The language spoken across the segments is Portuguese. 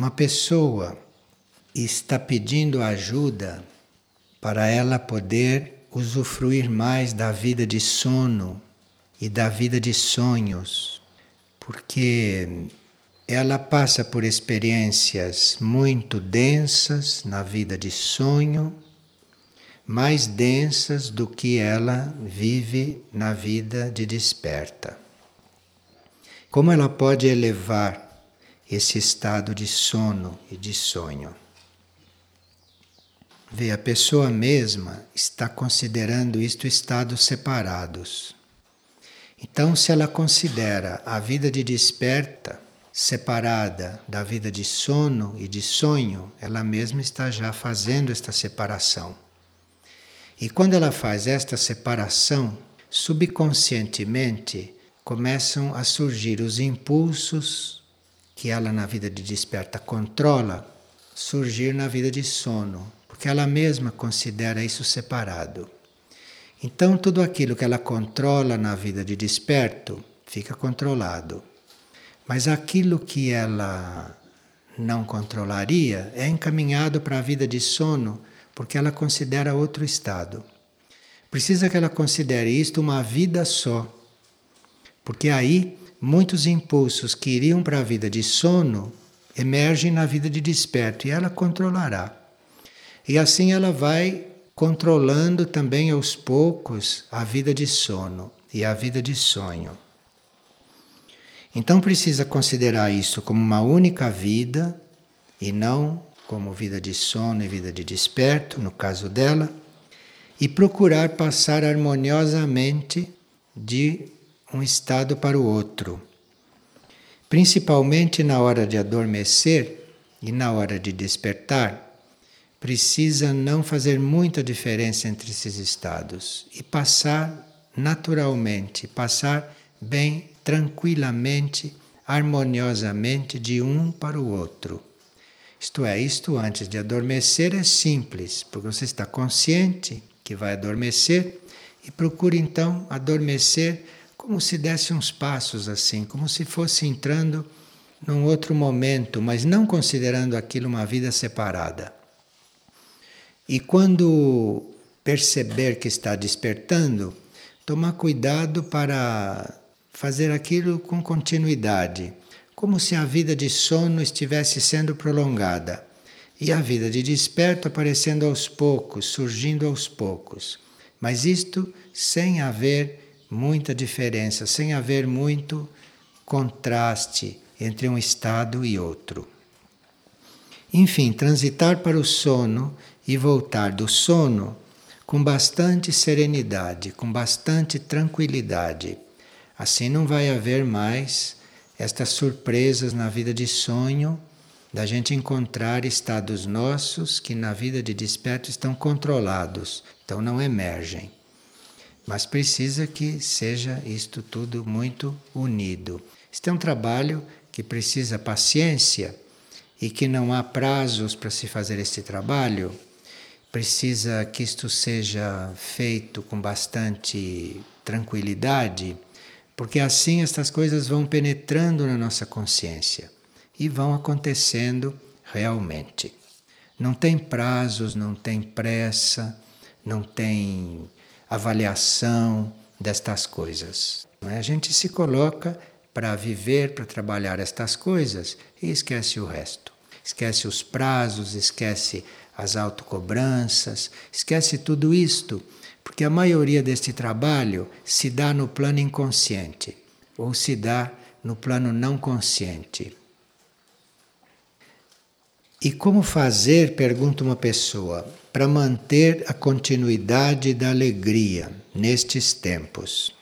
uma pessoa está pedindo ajuda para ela poder usufruir mais da vida de sono e da vida de sonhos, porque ela passa por experiências muito densas na vida de sonho, mais densas do que ela vive na vida de desperta. Como ela pode elevar esse estado de sono e de sonho? Vê, a pessoa mesma está considerando isto estados separados. Então, se ela considera a vida de desperta separada da vida de sono e de sonho, ela mesma está já fazendo esta separação. E quando ela faz esta separação, subconscientemente começam a surgir os impulsos que ela na vida de desperta controla, surgir na vida de sono porque ela mesma considera isso separado. Então, tudo aquilo que ela controla na vida de desperto fica controlado. Mas aquilo que ela não controlaria é encaminhado para a vida de sono, porque ela considera outro estado. Precisa que ela considere isto uma vida só, porque aí muitos impulsos que iriam para a vida de sono emergem na vida de desperto e ela controlará. E assim ela vai controlando também aos poucos a vida de sono e a vida de sonho. Então precisa considerar isso como uma única vida e não como vida de sono e vida de desperto, no caso dela, e procurar passar harmoniosamente de um estado para o outro. Principalmente na hora de adormecer e na hora de despertar, precisa não fazer muita diferença entre esses estados e passar naturalmente, passar bem, tranquilamente, harmoniosamente de um para o outro. Isto é, isto antes de adormecer é simples, porque você está consciente que vai adormecer e procura então adormecer como se desse uns passos assim, como se fosse entrando num outro momento, mas não considerando aquilo uma vida separada. E quando perceber que está despertando, tomar cuidado para fazer aquilo com continuidade, como se a vida de sono estivesse sendo prolongada e a vida de desperto aparecendo aos poucos, surgindo aos poucos. Mas isto sem haver muita diferença, sem haver muito contraste entre um estado e outro. Enfim, transitar para o sono e voltar do sono com bastante serenidade, com bastante tranquilidade. Assim não vai haver mais estas surpresas na vida de sonho, da gente encontrar estados nossos que na vida de desperto estão controlados, então não emergem. Mas precisa que seja isto tudo muito unido. Este é um trabalho que precisa paciência e que não há prazos para se fazer este trabalho precisa que isto seja feito com bastante tranquilidade, porque assim estas coisas vão penetrando na nossa consciência e vão acontecendo realmente. Não tem prazos, não tem pressa, não tem avaliação destas coisas. É? A gente se coloca para viver, para trabalhar estas coisas e esquece o resto. Esquece os prazos, esquece as autocobranças, esquece tudo isto, porque a maioria deste trabalho se dá no plano inconsciente ou se dá no plano não consciente. E como fazer, pergunta uma pessoa, para manter a continuidade da alegria nestes tempos?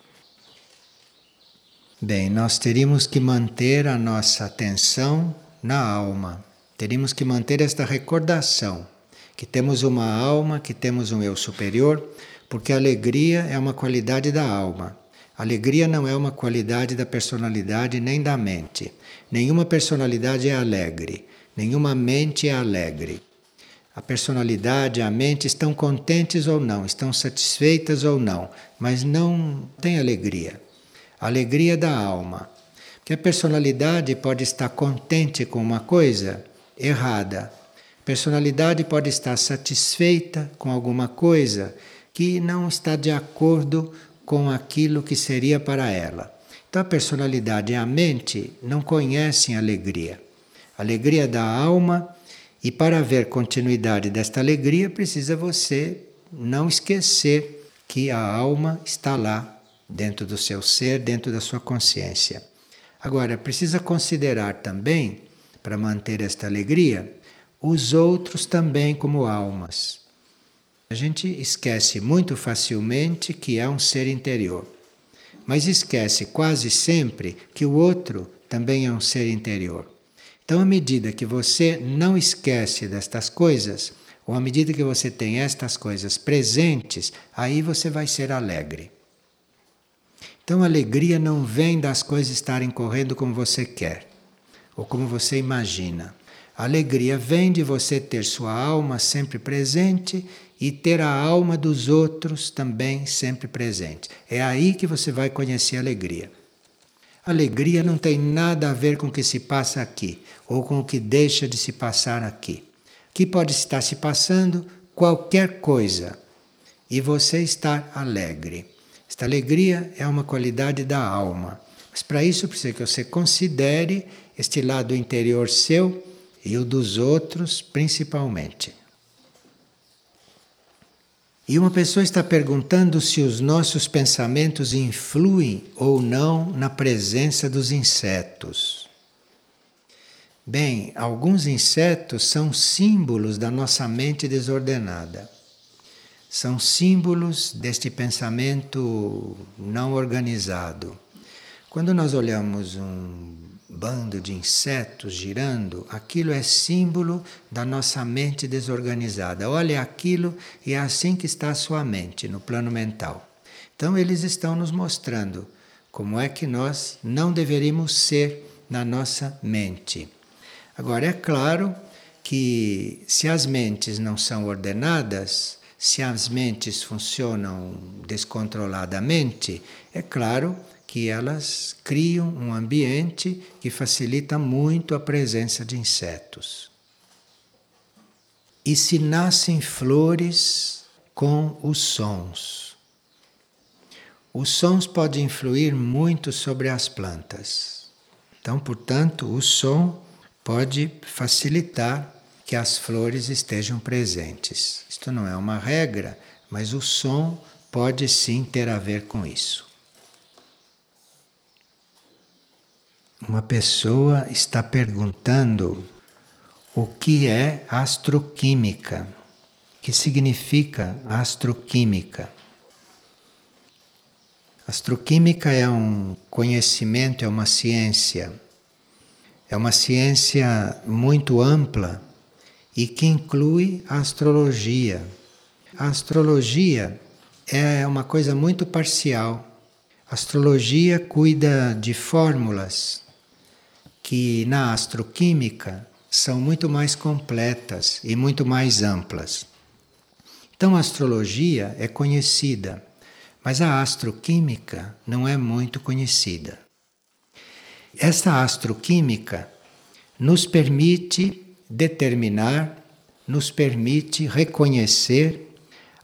Bem, nós teríamos que manter a nossa atenção na alma, teríamos que manter esta recordação que temos uma alma, que temos um eu superior, porque a alegria é uma qualidade da alma. Alegria não é uma qualidade da personalidade nem da mente. Nenhuma personalidade é alegre, nenhuma mente é alegre. A personalidade, a mente estão contentes ou não, estão satisfeitas ou não, mas não tem alegria. A alegria da alma. Que a personalidade pode estar contente com uma coisa errada. Personalidade pode estar satisfeita com alguma coisa que não está de acordo com aquilo que seria para ela. Então a personalidade e a mente não conhecem alegria. Alegria da alma, e para haver continuidade desta alegria, precisa você não esquecer que a alma está lá, dentro do seu ser, dentro da sua consciência. Agora, precisa considerar também, para manter esta alegria, os outros também como almas. A gente esquece muito facilmente que é um ser interior, mas esquece quase sempre que o outro também é um ser interior. Então, à medida que você não esquece destas coisas, ou à medida que você tem estas coisas presentes, aí você vai ser alegre. Então, a alegria não vem das coisas estarem correndo como você quer, ou como você imagina. A alegria vem de você ter sua alma sempre presente e ter a alma dos outros também sempre presente. É aí que você vai conhecer a alegria. A alegria não tem nada a ver com o que se passa aqui ou com o que deixa de se passar aqui. Que pode estar se passando qualquer coisa e você estar alegre. Esta alegria é uma qualidade da alma. Mas para isso precisa que você considere este lado interior seu e o dos outros principalmente. E uma pessoa está perguntando se os nossos pensamentos influem ou não na presença dos insetos. Bem, alguns insetos são símbolos da nossa mente desordenada. São símbolos deste pensamento não organizado. Quando nós olhamos um bando de insetos girando, aquilo é símbolo da nossa mente desorganizada. Olha aquilo e é assim que está a sua mente no plano mental. Então eles estão nos mostrando como é que nós não deveríamos ser na nossa mente. Agora é claro que se as mentes não são ordenadas, se as mentes funcionam descontroladamente, é claro que elas criam um ambiente que facilita muito a presença de insetos. E se nascem flores com os sons. Os sons podem influir muito sobre as plantas. Então, portanto, o som pode facilitar que as flores estejam presentes. Isto não é uma regra, mas o som pode sim ter a ver com isso. Uma pessoa está perguntando o que é astroquímica. O que significa astroquímica? Astroquímica é um conhecimento, é uma ciência. É uma ciência muito ampla e que inclui a astrologia. A astrologia é uma coisa muito parcial. A astrologia cuida de fórmulas que na astroquímica são muito mais completas e muito mais amplas. Então a astrologia é conhecida, mas a astroquímica não é muito conhecida. Essa astroquímica nos permite determinar, nos permite reconhecer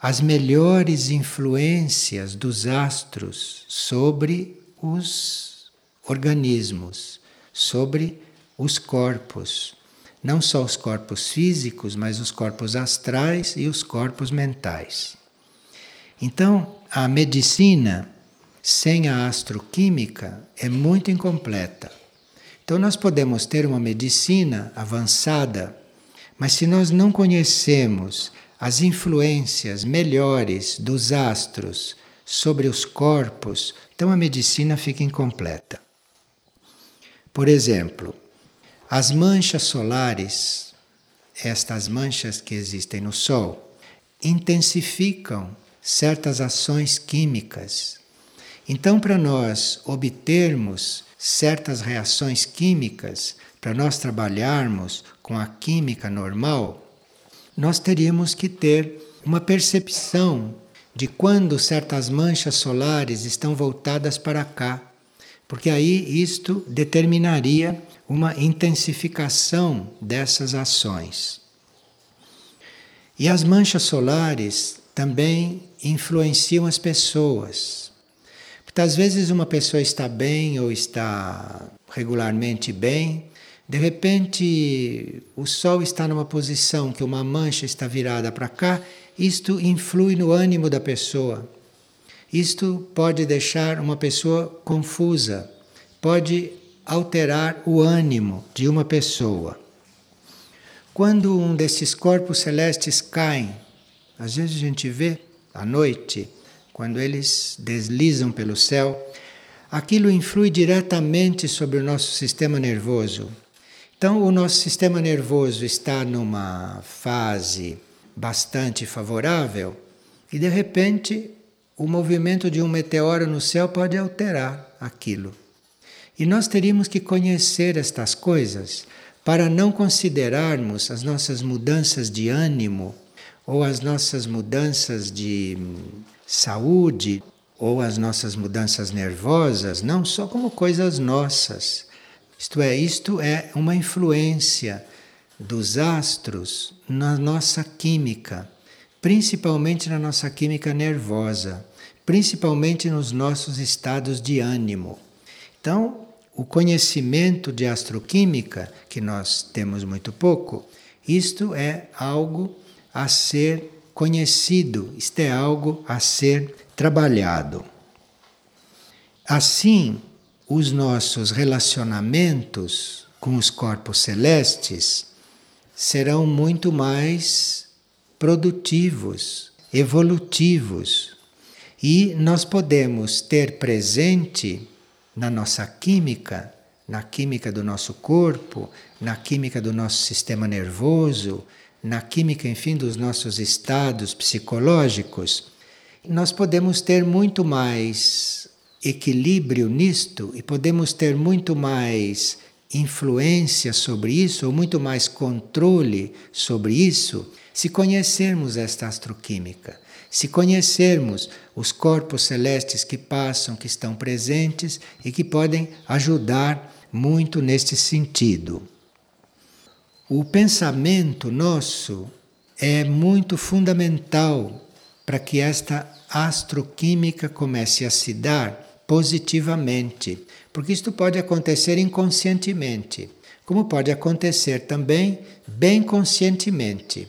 as melhores influências dos astros sobre os organismos sobre os corpos. Não só os corpos físicos, mas os corpos astrais e os corpos mentais. Então, a medicina sem a astroquímica é muito incompleta. Então, nós podemos ter uma medicina avançada, mas se nós não conhecemos as influências melhores dos astros sobre os corpos, então a medicina fica incompleta. Por exemplo, as manchas solares, estas manchas que existem no Sol, intensificam certas ações químicas. Então, para nós obtermos certas reações químicas, para nós trabalharmos com a química normal, nós teríamos que ter uma percepção de quando certas manchas solares estão voltadas para cá porque aí isto determinaria uma intensificação dessas ações. E as manchas solares também influenciam as pessoas. Porque às vezes uma pessoa está bem ou está regularmente bem, de repente o Sol está numa posição que uma mancha está virada para cá, isto influi no ânimo da pessoa. Isto pode deixar uma pessoa confusa, pode alterar o ânimo de uma pessoa. Quando um desses corpos celestes caem, às vezes a gente vê à noite, quando eles deslizam pelo céu, aquilo influi diretamente sobre o nosso sistema nervoso. Então, o nosso sistema nervoso está numa fase bastante favorável e, de repente, o movimento de um meteoro no céu pode alterar aquilo. E nós teríamos que conhecer estas coisas para não considerarmos as nossas mudanças de ânimo ou as nossas mudanças de saúde ou as nossas mudanças nervosas não só como coisas nossas. Isto é, isto é uma influência dos astros na nossa química, principalmente na nossa química nervosa, principalmente nos nossos estados de ânimo. Então, o conhecimento de astroquímica, que nós temos muito pouco, isto é algo a ser conhecido, isto é algo a ser trabalhado. Assim, os nossos relacionamentos com os corpos celestes serão muito mais produtivos, evolutivos, e nós podemos ter presente na nossa química, na química do nosso corpo, na química do nosso sistema nervoso, na química, enfim, dos nossos estados psicológicos, nós podemos ter muito mais equilíbrio nisto e podemos ter muito mais influência sobre isso, ou muito mais controle sobre isso, se conhecermos esta astroquímica. Se conhecermos os corpos celestes que passam, que estão presentes e que podem ajudar muito neste sentido. O pensamento nosso é muito fundamental para que esta astroquímica comece a se dar positivamente, porque isto pode acontecer inconscientemente, como pode acontecer também bem conscientemente.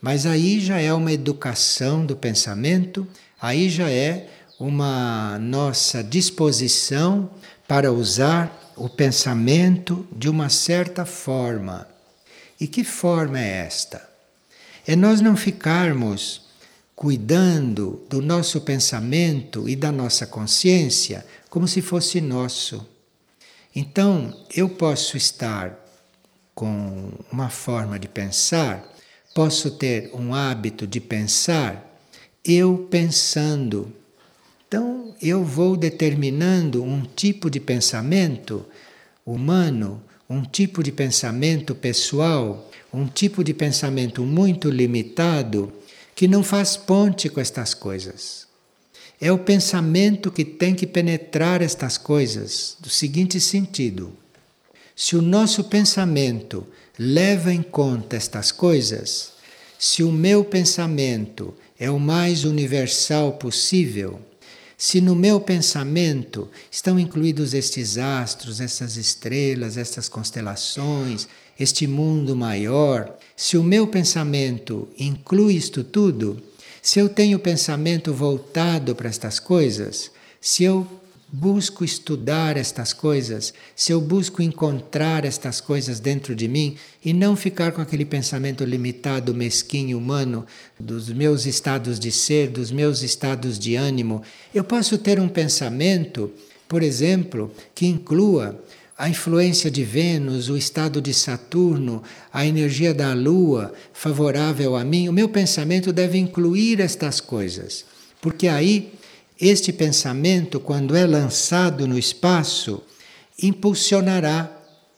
Mas aí já é uma educação do pensamento, aí já é uma nossa disposição para usar o pensamento de uma certa forma. E que forma é esta? É nós não ficarmos cuidando do nosso pensamento e da nossa consciência como se fosse nosso. Então, eu posso estar com uma forma de pensar Posso ter um hábito de pensar eu pensando. Então, eu vou determinando um tipo de pensamento humano, um tipo de pensamento pessoal, um tipo de pensamento muito limitado que não faz ponte com estas coisas. É o pensamento que tem que penetrar estas coisas, do seguinte sentido: se o nosso pensamento leva em conta estas coisas, se o meu pensamento é o mais universal possível, se no meu pensamento estão incluídos estes astros, essas estrelas, essas constelações, este mundo maior, se o meu pensamento inclui isto tudo, se eu tenho pensamento voltado para estas coisas, se eu busco estudar estas coisas, se eu busco encontrar estas coisas dentro de mim e não ficar com aquele pensamento limitado, mesquinho, humano, dos meus estados de ser, dos meus estados de ânimo, eu posso ter um pensamento, por exemplo, que inclua a influência de Vênus, o estado de Saturno, a energia da Lua favorável a mim. O meu pensamento deve incluir estas coisas, porque aí este pensamento, quando é lançado no espaço, impulsionará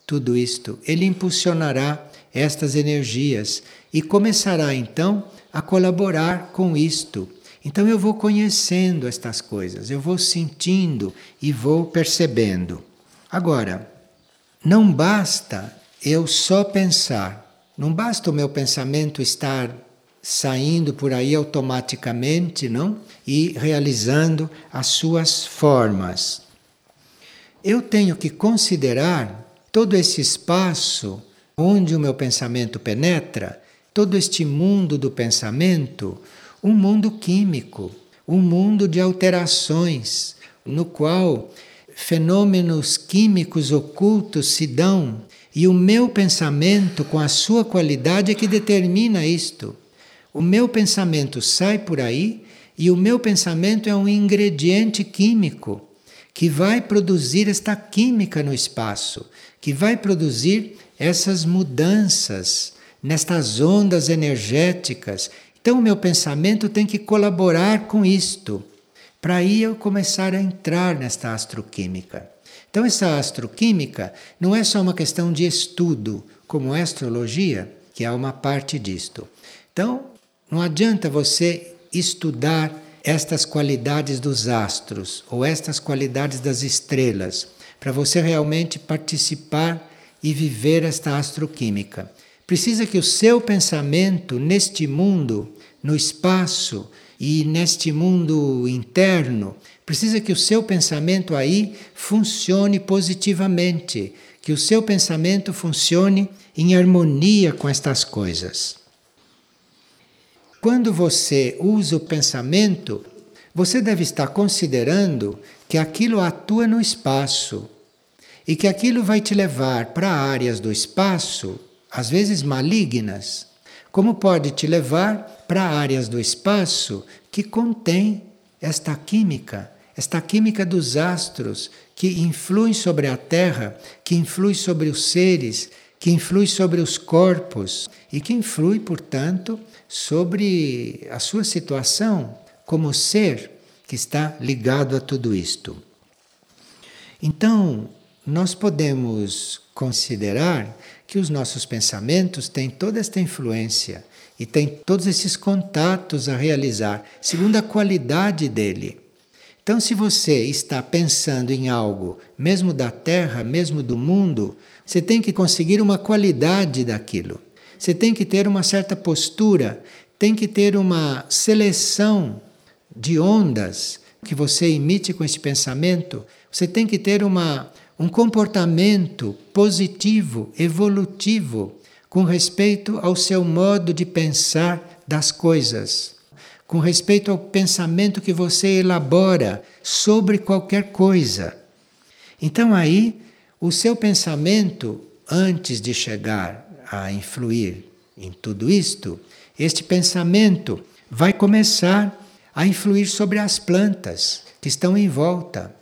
tudo isto, ele impulsionará estas energias e começará então a colaborar com isto. Então eu vou conhecendo estas coisas, eu vou sentindo e vou percebendo. Agora, não basta eu só pensar, não basta o meu pensamento estar saindo por aí automaticamente, não? E realizando as suas formas. Eu tenho que considerar todo esse espaço onde o meu pensamento penetra, todo este mundo do pensamento, um mundo químico, um mundo de alterações, no qual fenômenos químicos ocultos se dão e o meu pensamento, com a sua qualidade, é que determina isto. O meu pensamento sai por aí e o meu pensamento é um ingrediente químico que vai produzir esta química no espaço, que vai produzir essas mudanças nestas ondas energéticas. Então, o meu pensamento tem que colaborar com isto, para aí eu começar a entrar nesta astroquímica. Então, essa astroquímica não é só uma questão de estudo, como a astrologia, que é uma parte disto. Então, não adianta você estudar estas qualidades dos astros ou estas qualidades das estrelas para você realmente participar e viver esta astroquímica. Precisa que o seu pensamento neste mundo, no espaço e neste mundo interno, precisa que o seu pensamento aí funcione positivamente, que o seu pensamento funcione em harmonia com estas coisas. Quando você usa o pensamento, você deve estar considerando que aquilo atua no espaço e que aquilo vai te levar para áreas do espaço, às vezes malignas, como pode te levar para áreas do espaço que contém esta química, esta química dos astros que influi sobre a Terra, que influi sobre os seres, que influi sobre os corpos e que influi, portanto, sobre a sua situação como ser que está ligado a tudo isto. Então, nós podemos considerar que os nossos pensamentos têm toda esta influência e têm todos esses contatos a realizar, segundo a qualidade dele. Então, se você está pensando em algo, mesmo da Terra, mesmo do mundo, você tem que conseguir uma qualidade daquilo. Você tem que ter uma certa postura, tem que ter uma seleção de ondas que você emite com esse pensamento. Você tem que ter uma, um comportamento positivo, evolutivo, com respeito ao seu modo de pensar das coisas, com respeito ao pensamento que você elabora sobre qualquer coisa. Então aí, o seu pensamento, antes de chegar a influir em tudo isto, este pensamento vai começar a influir sobre as plantas que estão em volta.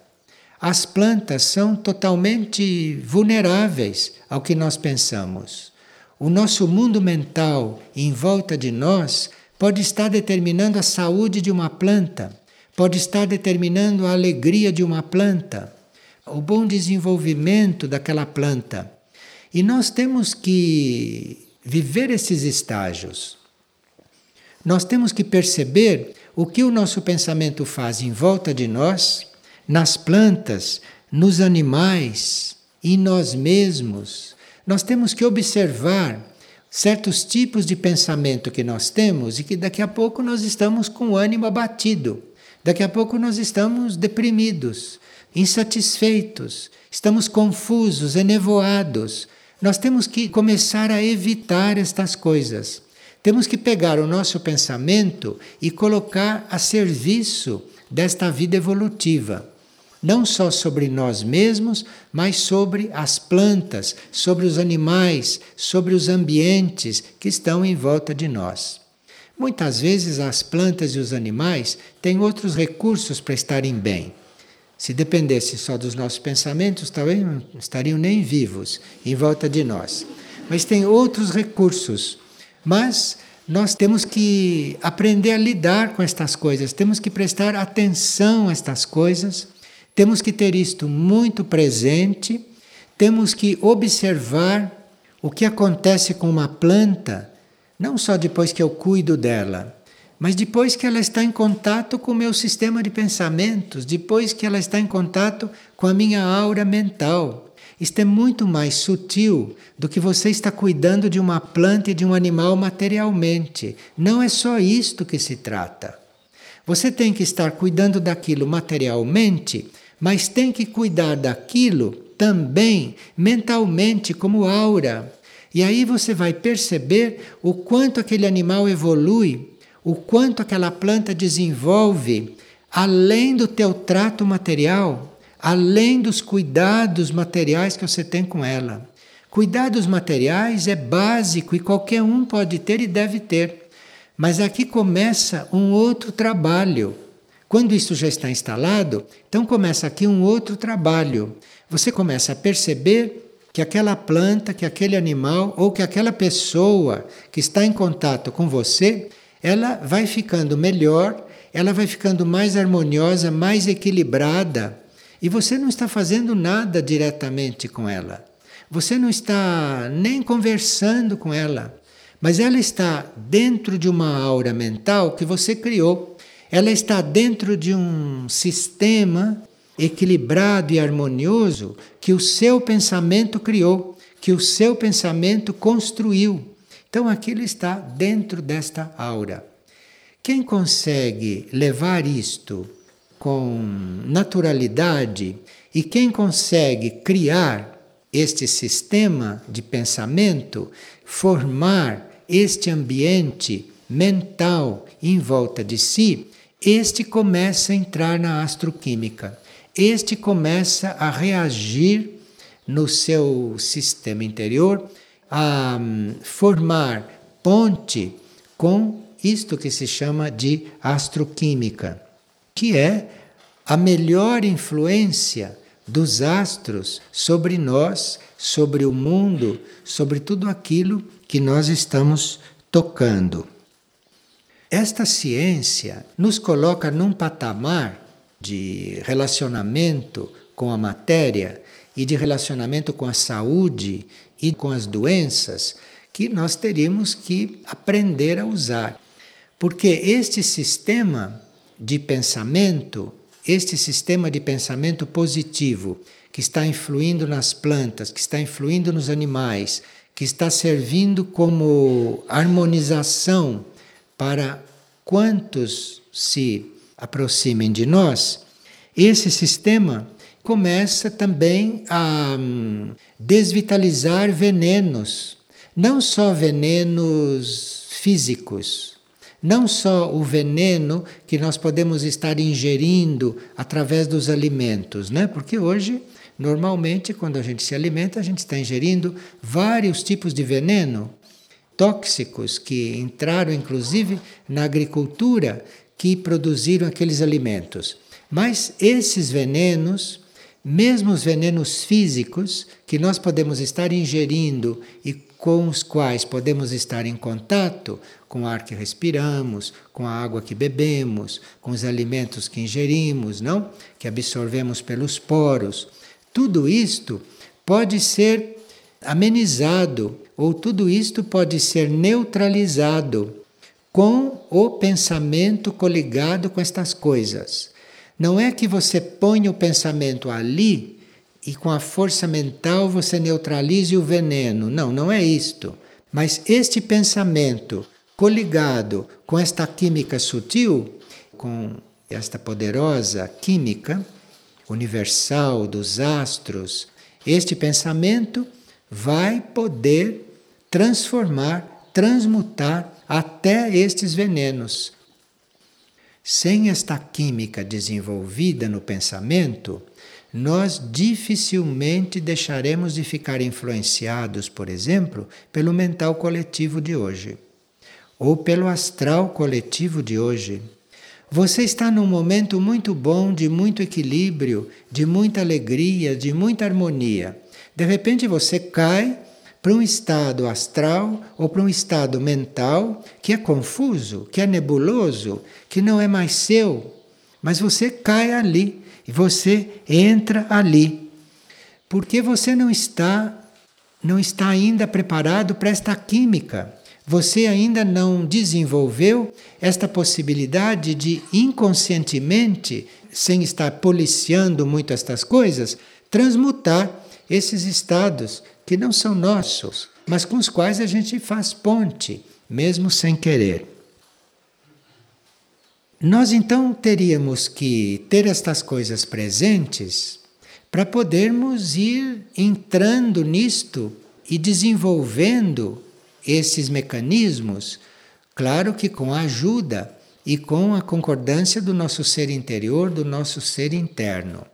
As plantas são totalmente vulneráveis ao que nós pensamos. O nosso mundo mental em volta de nós pode estar determinando a saúde de uma planta, pode estar determinando a alegria de uma planta, o bom desenvolvimento daquela planta. E nós temos que viver esses estágios. Nós temos que perceber o que o nosso pensamento faz em volta de nós, nas plantas, nos animais e nós mesmos. Nós temos que observar certos tipos de pensamento que nós temos e que daqui a pouco nós estamos com o ânimo abatido, daqui a pouco nós estamos deprimidos, insatisfeitos, estamos confusos, enevoados. Nós temos que começar a evitar estas coisas. Temos que pegar o nosso pensamento e colocar a serviço desta vida evolutiva. Não só sobre nós mesmos, mas sobre as plantas, sobre os animais, sobre os ambientes que estão em volta de nós. Muitas vezes as plantas e os animais têm outros recursos para estarem bem. Se dependesse só dos nossos pensamentos, talvez não estariam nem vivos em volta de nós. Mas tem outros recursos. Mas nós temos que aprender a lidar com estas coisas, temos que prestar atenção a estas coisas, temos que ter isto muito presente, temos que observar o que acontece com uma planta, não só depois que eu cuido dela, Mas depois que ela está em contato com o meu sistema de pensamentos, depois que ela está em contato com a minha aura mental, isto é muito mais sutil do que você está cuidando de uma planta e de um animal materialmente. Não é só isto que se trata. Você tem que estar cuidando daquilo materialmente, mas tem que cuidar daquilo também mentalmente, como aura. E aí você vai perceber o quanto aquele animal evolui, o quanto aquela planta desenvolve, além do teu trato material além dos cuidados materiais que você tem com ela. Cuidados materiais é básico e qualquer um pode ter e deve ter. Mas aqui começa um outro trabalho. Quando isso já está instalado, então começa aqui um outro trabalho. Você começa a perceber que aquela planta, que aquele animal ou que aquela pessoa que está em contato com você, ela vai ficando melhor, ela vai ficando mais harmoniosa, mais equilibrada e você não está fazendo nada diretamente com ela. Você não está nem conversando com ela. Mas ela está dentro de uma aura mental que você criou. Ela está dentro de um sistema equilibrado e harmonioso que o seu pensamento criou, que o seu pensamento construiu. Então aquilo está dentro desta aura. Quem consegue levar isto com naturalidade e quem consegue criar este sistema de pensamento, formar este ambiente mental em volta de si, este começa a entrar na astroquímica. Este começa a reagir no seu sistema interior, a hum, formar ponte com isto que se chama de astroquímica que é a melhor influência dos astros sobre nós, sobre o mundo, sobre tudo aquilo que nós estamos tocando. Esta ciência nos coloca num patamar de relacionamento com a matéria e de relacionamento com a saúde e com as doenças que nós teríamos que aprender a usar. Porque este sistema de pensamento, este sistema de pensamento positivo, que está influindo nas plantas, que está influindo nos animais, que está servindo como harmonização para quantos se aproximem de nós, esse sistema começa também a hum, desvitalizar venenos, não só venenos físicos, não só o veneno que nós podemos estar ingerindo através dos alimentos, né? Porque hoje, normalmente, quando a gente se alimenta, a gente está ingerindo vários tipos de veneno tóxicos que entraram inclusive na agricultura que produziram aqueles alimentos. Mas esses venenos, mesmo os venenos físicos que nós podemos estar ingerindo e com os quais podemos estar em contato com o ar que respiramos, com a água que bebemos, com os alimentos que ingerimos, não? Que absorvemos pelos poros. Tudo isto pode ser amenizado ou tudo isto pode ser neutralizado com o pensamento coligado com estas coisas. Não é que você põe o pensamento ali e com a força mental você neutralize o veneno. Não, não é isto. Mas este pensamento coligado com esta química sutil, com esta poderosa química universal dos astros, este pensamento vai poder transformar, transmutar até estes venenos. Sem esta química desenvolvida no pensamento, nós dificilmente deixaremos de ficar influenciados, por exemplo, pelo mental coletivo de hoje ou pelo astral coletivo de hoje. Você está num momento muito bom, de muito equilíbrio, de muita alegria, de muita harmonia. De repente você cai para um estado astral ou para um estado mental que é confuso, que é nebuloso, que não é mais seu, mas você cai ali e você entra ali, porque você não está não está ainda preparado para esta química. você ainda não desenvolveu esta possibilidade de inconscientemente, sem estar policiando muito estas coisas, transmutar esses estados que não são nossos, mas com os quais a gente faz ponte, mesmo sem querer. Nós então teríamos que ter estas coisas presentes para podermos ir entrando nisto e desenvolvendo esses mecanismos, claro que com a ajuda e com a concordância do nosso ser interior, do nosso ser interno.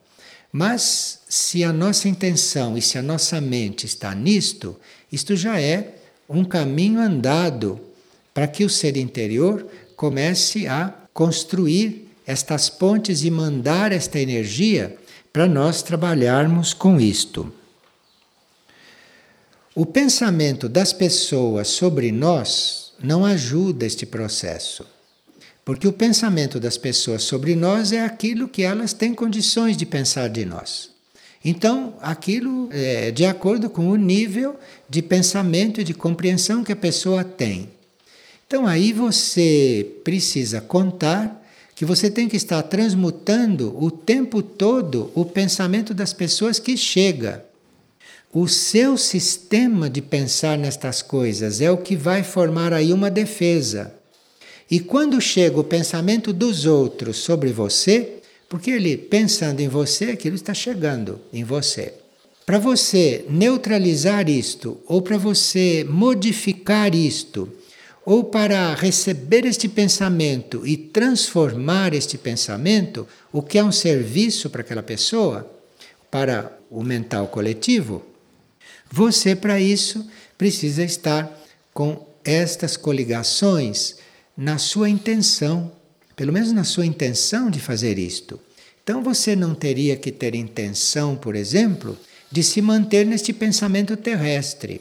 Mas se a nossa intenção e se a nossa mente está nisto, isto já é um caminho andado para que o ser interior comece a construir estas pontes e mandar esta energia para nós trabalharmos com isto. O pensamento das pessoas sobre nós não ajuda este processo. Porque o pensamento das pessoas sobre nós é aquilo que elas têm condições de pensar de nós. Então, aquilo é de acordo com o nível de pensamento e de compreensão que a pessoa tem. Então aí você precisa contar que você tem que estar transmutando o tempo todo o pensamento das pessoas que chega. O seu sistema de pensar nestas coisas é o que vai formar aí uma defesa. E quando chega o pensamento dos outros sobre você, porque ele pensando em você, aquilo está chegando em você. Para você neutralizar isto ou para você modificar isto, ou para receber este pensamento e transformar este pensamento, o que é um serviço para aquela pessoa, para o mental coletivo, você, para isso, precisa estar com estas coligações na sua intenção, pelo menos na sua intenção de fazer isto. Então você não teria que ter intenção, por exemplo, de se manter neste pensamento terrestre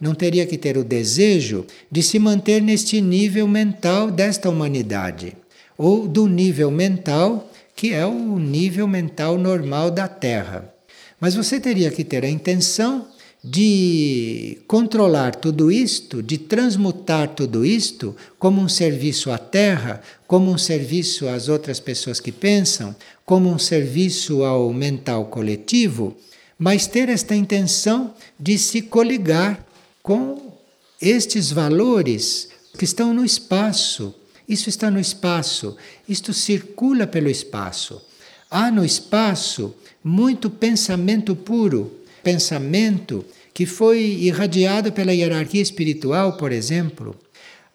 não teria que ter o desejo de se manter neste nível mental desta humanidade, ou do nível mental que é o nível mental normal da Terra. Mas você teria que ter a intenção de controlar tudo isto, de transmutar tudo isto como um serviço à Terra, como um serviço às outras pessoas que pensam, como um serviço ao mental coletivo, mas ter esta intenção de se coligar com estes valores que estão no espaço. Isso está no espaço, isto circula pelo espaço. Há no espaço muito pensamento puro, pensamento que foi irradiado pela hierarquia espiritual, por exemplo.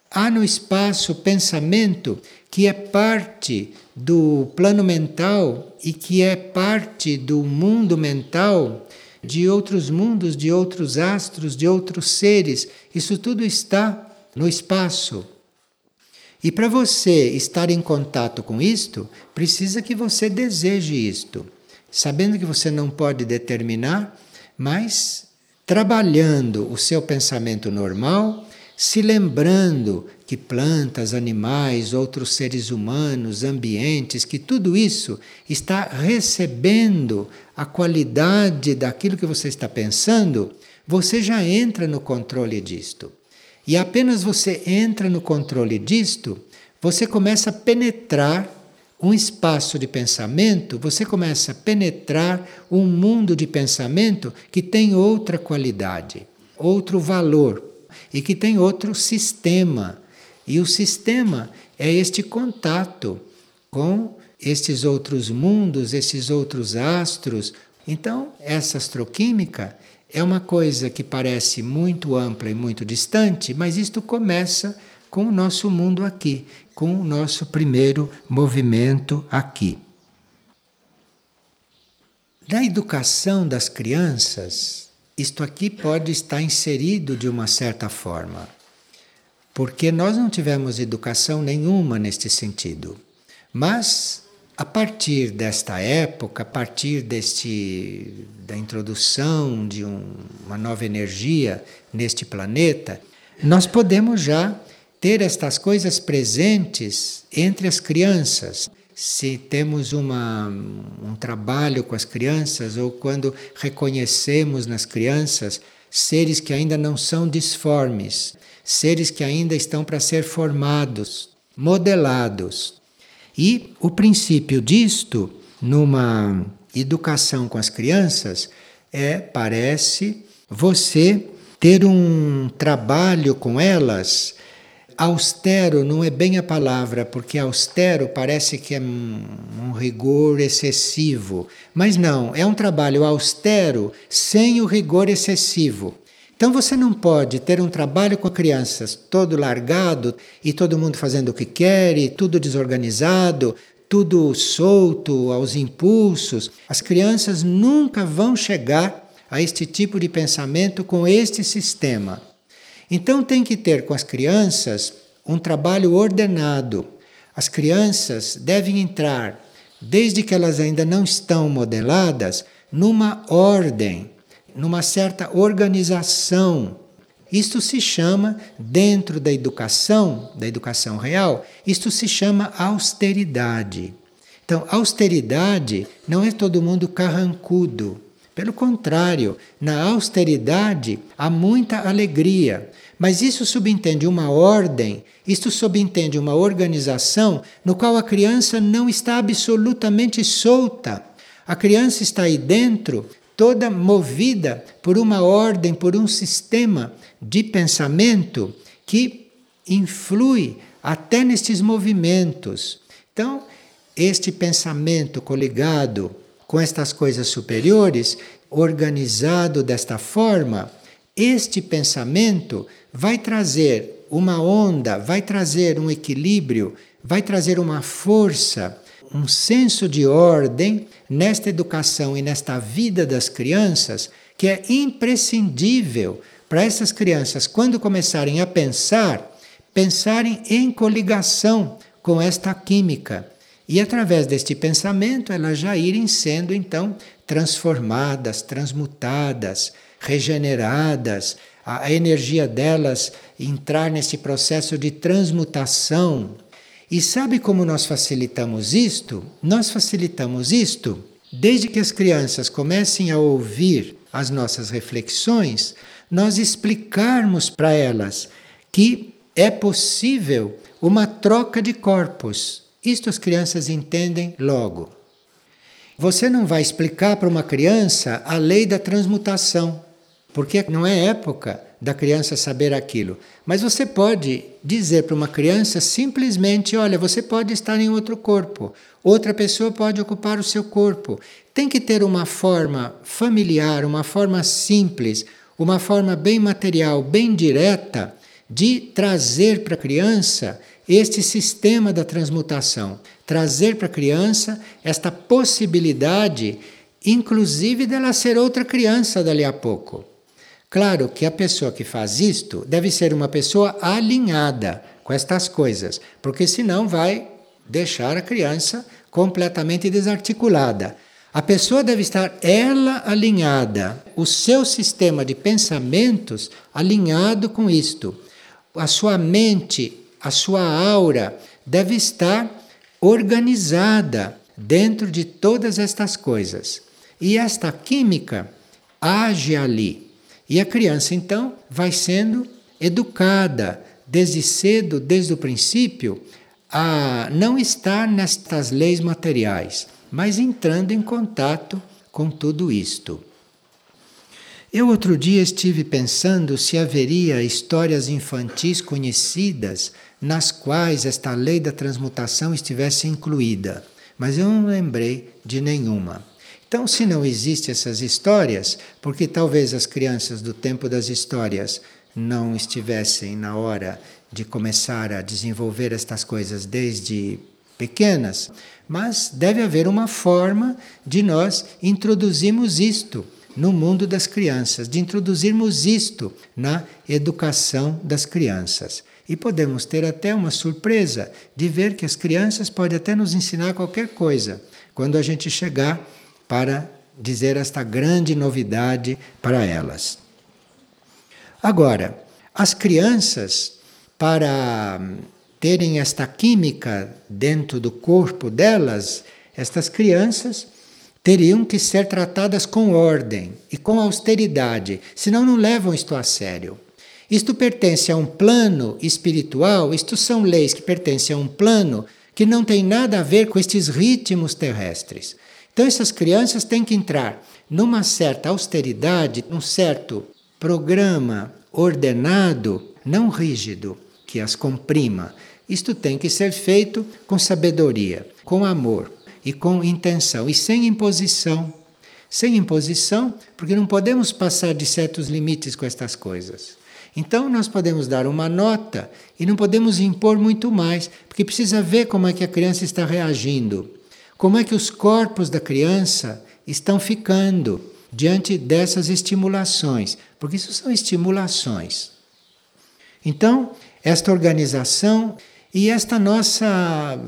Há no espaço pensamento que é parte do plano mental e que é parte do mundo mental de outros mundos, de outros astros, de outros seres. Isso tudo está no espaço. E para você estar em contato com isto, precisa que você deseje isto, sabendo que você não pode determinar, mas trabalhando o seu pensamento normal, se lembrando que plantas, animais, outros seres humanos, ambientes, que tudo isso está recebendo a qualidade daquilo que você está pensando, você já entra no controle disto. E apenas você entra no controle disto, você começa a penetrar um espaço de pensamento, você começa a penetrar um mundo de pensamento que tem outra qualidade, outro valor e que tem outro sistema. E o sistema é este contato com estes outros mundos, esses outros astros. Então, essa astroquímica é uma coisa que parece muito ampla e muito distante, mas isto começa com o nosso mundo aqui, com o nosso primeiro movimento aqui. Na educação das crianças, isto aqui pode estar inserido de uma certa forma, porque nós não tivemos educação nenhuma neste sentido. Mas a partir desta época, a partir deste, da introdução de um, uma nova energia neste planeta, nós podemos já ter estas coisas presentes entre as crianças. Se temos uma, um trabalho com as crianças ou quando reconhecemos nas crianças seres que ainda não são disformes, seres que ainda estão para ser formados, modelados. E o princípio disto, numa educação com as crianças, é, parece, você ter um trabalho com elas austero não é bem a palavra, porque austero parece que é um, rigor excessivo. Mas não, é um trabalho austero sem o rigor excessivo. Então você não pode ter um trabalho com crianças todo largado e todo mundo fazendo o que quer e tudo desorganizado, tudo solto aos impulsos. As crianças nunca vão chegar a este tipo de pensamento com este sistema. Então tem que ter com as crianças um trabalho ordenado. As crianças devem entrar, desde que elas ainda não estão modeladas, numa ordem, numa certa organização. Isto se chama, dentro da educação, da educação real, isto se chama austeridade. Então, austeridade não é todo mundo carrancudo. Pelo contrário, na austeridade há muita alegria. Mas isso subentende uma ordem, isto subentende uma organização no qual a criança não está absolutamente solta. A criança está aí dentro, toda movida por uma ordem, por um sistema de pensamento que influi até nestes movimentos. Então, este pensamento coligado com estas coisas superiores, organizado desta forma, este pensamento vai trazer uma onda, vai trazer um equilíbrio, vai trazer uma força, um senso de ordem nesta educação e nesta vida das crianças que é imprescindível para essas crianças, quando começarem a pensar, pensarem em coligação com esta química e através deste pensamento, elas já irem sendo então transformadas, transmutadas, regeneradas, a energia delas entrar nesse processo de transmutação. E sabe como nós facilitamos isto? Nós facilitamos isto desde que as crianças comecem a ouvir as nossas reflexões, nós explicarmos para elas que é possível uma troca de corpos isto as crianças entendem logo. Você não vai explicar para uma criança a lei da transmutação, porque não é época da criança saber aquilo. Mas você pode dizer para uma criança simplesmente: olha, você pode estar em outro corpo, outra pessoa pode ocupar o seu corpo. Tem que ter uma forma familiar, uma forma simples, uma forma bem material, bem direta de trazer para a criança este sistema da transmutação, trazer para a criança esta possibilidade, inclusive dela ser outra criança dali a pouco. Claro que a pessoa que faz isto deve ser uma pessoa alinhada com estas coisas, porque senão vai deixar a criança completamente desarticulada. A pessoa deve estar ela alinhada, o seu sistema de pensamentos alinhado com isto. A sua mente a sua aura deve estar organizada dentro de todas estas coisas. E esta química age ali. E a criança então vai sendo educada desde cedo, desde o princípio, a não estar nestas leis materiais, mas entrando em contato com tudo isto. Eu outro dia estive pensando se haveria histórias infantis conhecidas nas quais esta lei da transmutação estivesse incluída, mas eu não lembrei de nenhuma. Então, se não existem essas histórias, porque talvez as crianças do tempo das histórias não estivessem na hora de começar a desenvolver estas coisas desde pequenas, mas deve haver uma forma de nós introduzirmos isto no mundo das crianças, de introduzirmos isto na educação das crianças. E podemos ter até uma surpresa de ver que as crianças podem até nos ensinar qualquer coisa quando a gente chegar para dizer esta grande novidade para elas. Agora, as crianças, para terem esta química dentro do corpo delas, estas crianças teriam que ser tratadas com ordem e com austeridade, senão não levam isto a sério. Isto pertence a um plano espiritual, isto são leis que pertencem a um plano que não tem nada a ver com estes ritmos terrestres. Então, essas crianças têm que entrar numa certa austeridade, num certo programa ordenado, não rígido, que as comprima. Isto tem que ser feito com sabedoria, com amor e com intenção e sem imposição. Sem imposição, porque não podemos passar de certos limites com estas coisas. Então nós podemos dar uma nota e não podemos impor muito mais, porque precisa ver como é que a criança está reagindo, como é que os corpos da criança estão ficando diante dessas estimulações, porque isso são estimulações. Então, esta organização e esta nossa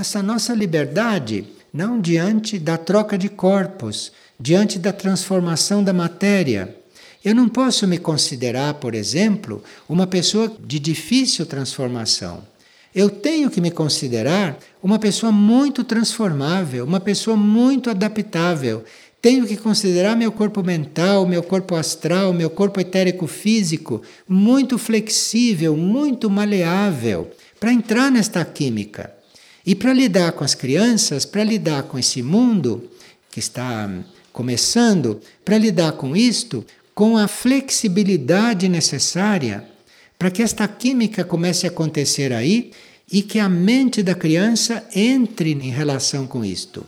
essa nossa liberdade, não diante da troca de corpos, diante da transformação da matéria. Eu não posso me considerar, por exemplo, uma pessoa de difícil transformação. Eu tenho que me considerar uma pessoa muito transformável, uma pessoa muito adaptável. Tenho que considerar meu corpo mental, meu corpo astral, meu corpo etérico físico muito flexível, muito maleável, para entrar nesta química. E para lidar com as crianças, para lidar com esse mundo que está começando, para lidar com isto, com a flexibilidade necessária para que esta química comece a acontecer aí e que a mente da criança entre em relação com isto.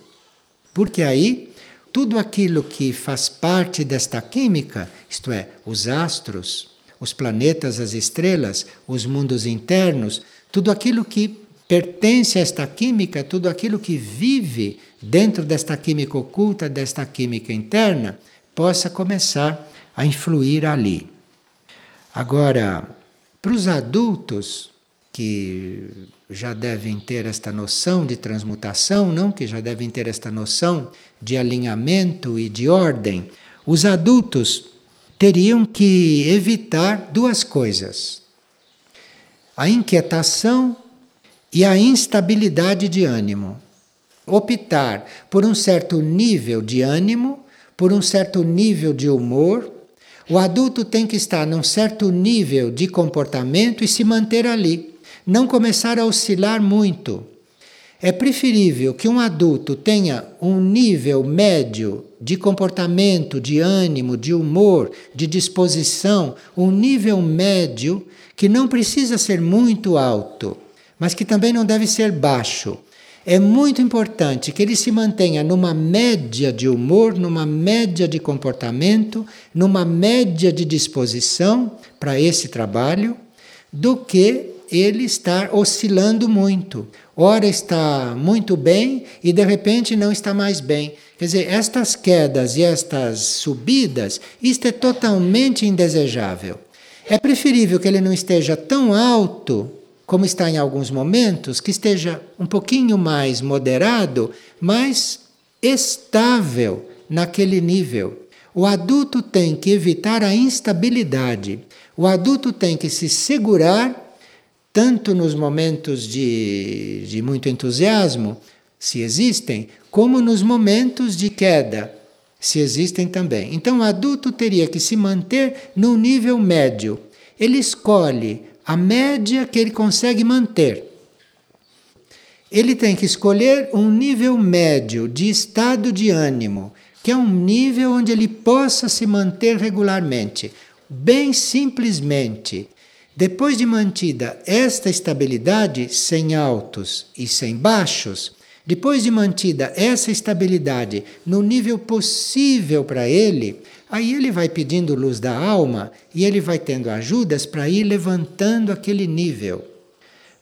Porque aí tudo aquilo que faz parte desta química, isto é, os astros, os planetas, as estrelas, os mundos internos, tudo aquilo que pertence a esta química, tudo aquilo que vive dentro desta química oculta, desta química interna, possa começar a influir ali. Agora, para os adultos que já devem ter esta noção de transmutação, não que já devem ter esta noção de alinhamento e de ordem, os adultos teriam que evitar duas coisas: a inquietação e a instabilidade de ânimo. Optar por um certo nível de ânimo, por um certo nível de humor. O adulto tem que estar num certo nível de comportamento e se manter ali, não começar a oscilar muito. É preferível que um adulto tenha um nível médio de comportamento, de ânimo, de humor, de disposição, um nível médio que não precisa ser muito alto mas que também não deve ser baixo. É muito importante que ele se mantenha numa média de humor, numa média de comportamento, numa média de disposição para esse trabalho, do que ele estar oscilando muito. Ora está muito bem e de repente não está mais bem. Quer dizer, estas quedas e estas subidas, isto é totalmente indesejável. É preferível que ele não esteja tão alto como está em alguns momentos, que esteja um pouquinho mais moderado, mas estável naquele nível. O adulto tem que evitar a instabilidade. O adulto tem que se segurar, tanto nos momentos de, de muito entusiasmo, se existem, como nos momentos de queda, se existem também. Então, o adulto teria que se manter no nível médio. Ele escolhe a média que ele consegue manter. Ele tem que escolher um nível médio de estado de ânimo, que é um nível onde ele possa se manter regularmente, bem simplesmente. Depois de mantida esta estabilidade, sem altos e sem baixos, depois de mantida essa estabilidade no nível possível para ele, Aí ele vai pedindo luz da alma e ele vai tendo ajudas para ir levantando aquele nível.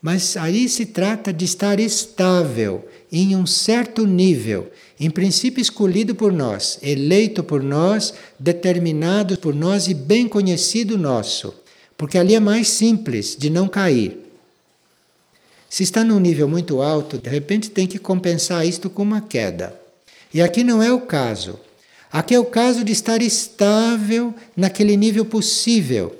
Mas aí se trata de estar estável em um certo nível, em princípio escolhido por nós, eleito por nós, determinado por nós e bem conhecido nosso, porque ali é mais simples de não cair. Se está num nível muito alto, de repente tem que compensar isto com uma queda. E aqui não é o caso. Aqui é o caso de estar estável naquele nível possível.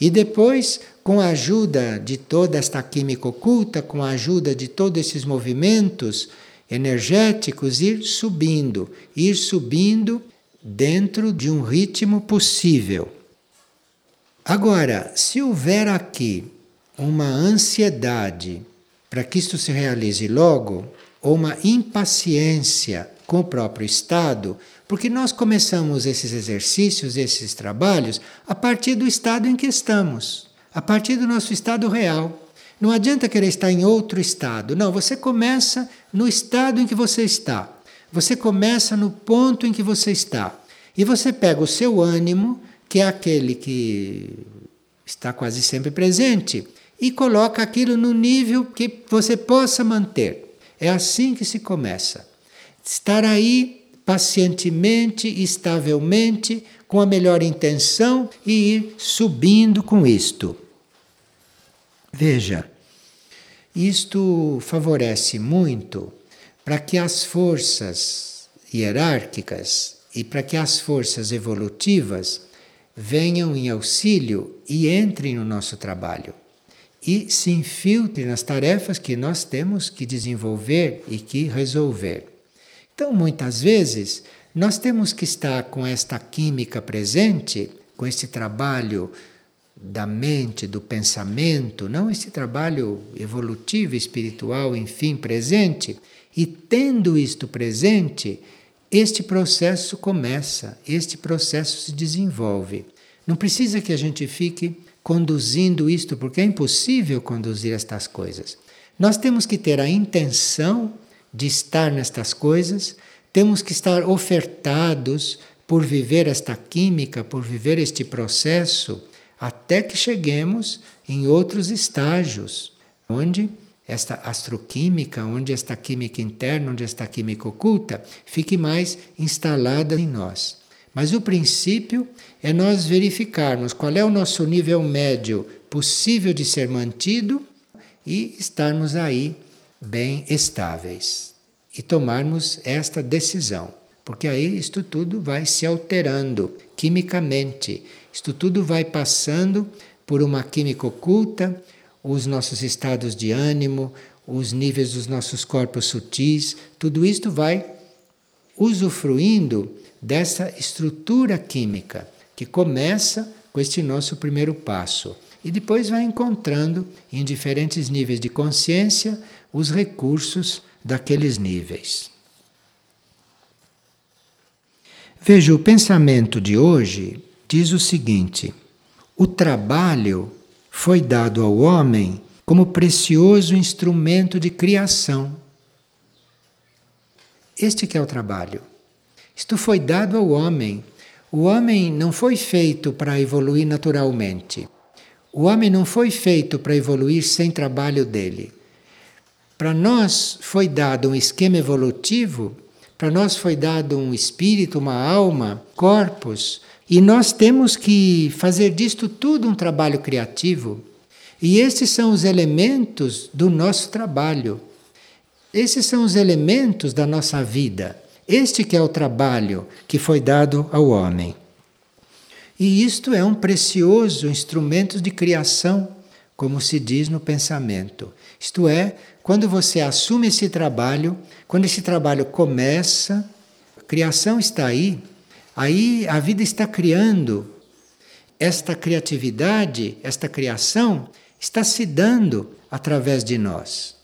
E depois, com a ajuda de toda esta química oculta, com a ajuda de todos esses movimentos energéticos ir subindo, ir subindo dentro de um ritmo possível. Agora, se houver aqui uma ansiedade para que isto se realize logo, ou uma impaciência com o próprio estado, porque nós começamos esses exercícios, esses trabalhos, a partir do estado em que estamos, a partir do nosso estado real. Não adianta querer estar em outro estado. Não, você começa no estado em que você está. Você começa no ponto em que você está. E você pega o seu ânimo, que é aquele que está quase sempre presente, e coloca aquilo no nível que você possa manter. É assim que se começa. Estar aí pacientemente, estavelmente, com a melhor intenção e ir subindo com isto. Veja, isto favorece muito para que as forças hierárquicas e para que as forças evolutivas venham em auxílio e entrem no nosso trabalho e se infiltrem nas tarefas que nós temos que desenvolver e que resolver. Então, muitas vezes, nós temos que estar com esta química presente, com este trabalho da mente, do pensamento, não esse trabalho evolutivo, espiritual, enfim, presente, e tendo isto presente, este processo começa, este processo se desenvolve. Não precisa que a gente fique conduzindo isto, porque é impossível conduzir estas coisas. Nós temos que ter a intenção de estar nestas coisas, temos que estar ofertados por viver esta química, por viver este processo, até que cheguemos em outros estágios, onde esta astroquímica, onde esta química interna, onde esta química oculta, fique mais instalada em nós. Mas o princípio é nós verificarmos qual é o nosso nível médio possível de ser mantido e estarmos aí bem estáveis e tomarmos esta decisão. Porque aí isto tudo vai se alterando quimicamente, isto tudo vai passando por uma química oculta, os nossos estados de ânimo, os níveis dos nossos corpos sutis, tudo isto vai usufruindo dessa estrutura química que começa com este nosso primeiro passo e depois vai encontrando em diferentes níveis de consciência os recursos daqueles níveis. Veja, o pensamento de hoje diz o seguinte: o trabalho foi dado ao homem como precioso instrumento de criação. Este que é o trabalho. Isto foi dado ao homem. O homem não foi feito para evoluir naturalmente. O homem não foi feito para evoluir sem trabalho dele. Para nós foi dado um esquema evolutivo, para nós foi dado um espírito, uma alma, corpos e nós temos que fazer disto tudo um trabalho criativo. E esses são os elementos do nosso trabalho. Esses são os elementos da nossa vida. Este que é o trabalho que foi dado ao homem. E isto é um precioso instrumento de criação, como se diz no pensamento. Isto é, quando você assume esse trabalho, quando esse trabalho começa, a criação está aí Aí a vida está criando. Esta criatividade, esta criação está se dando através de nós.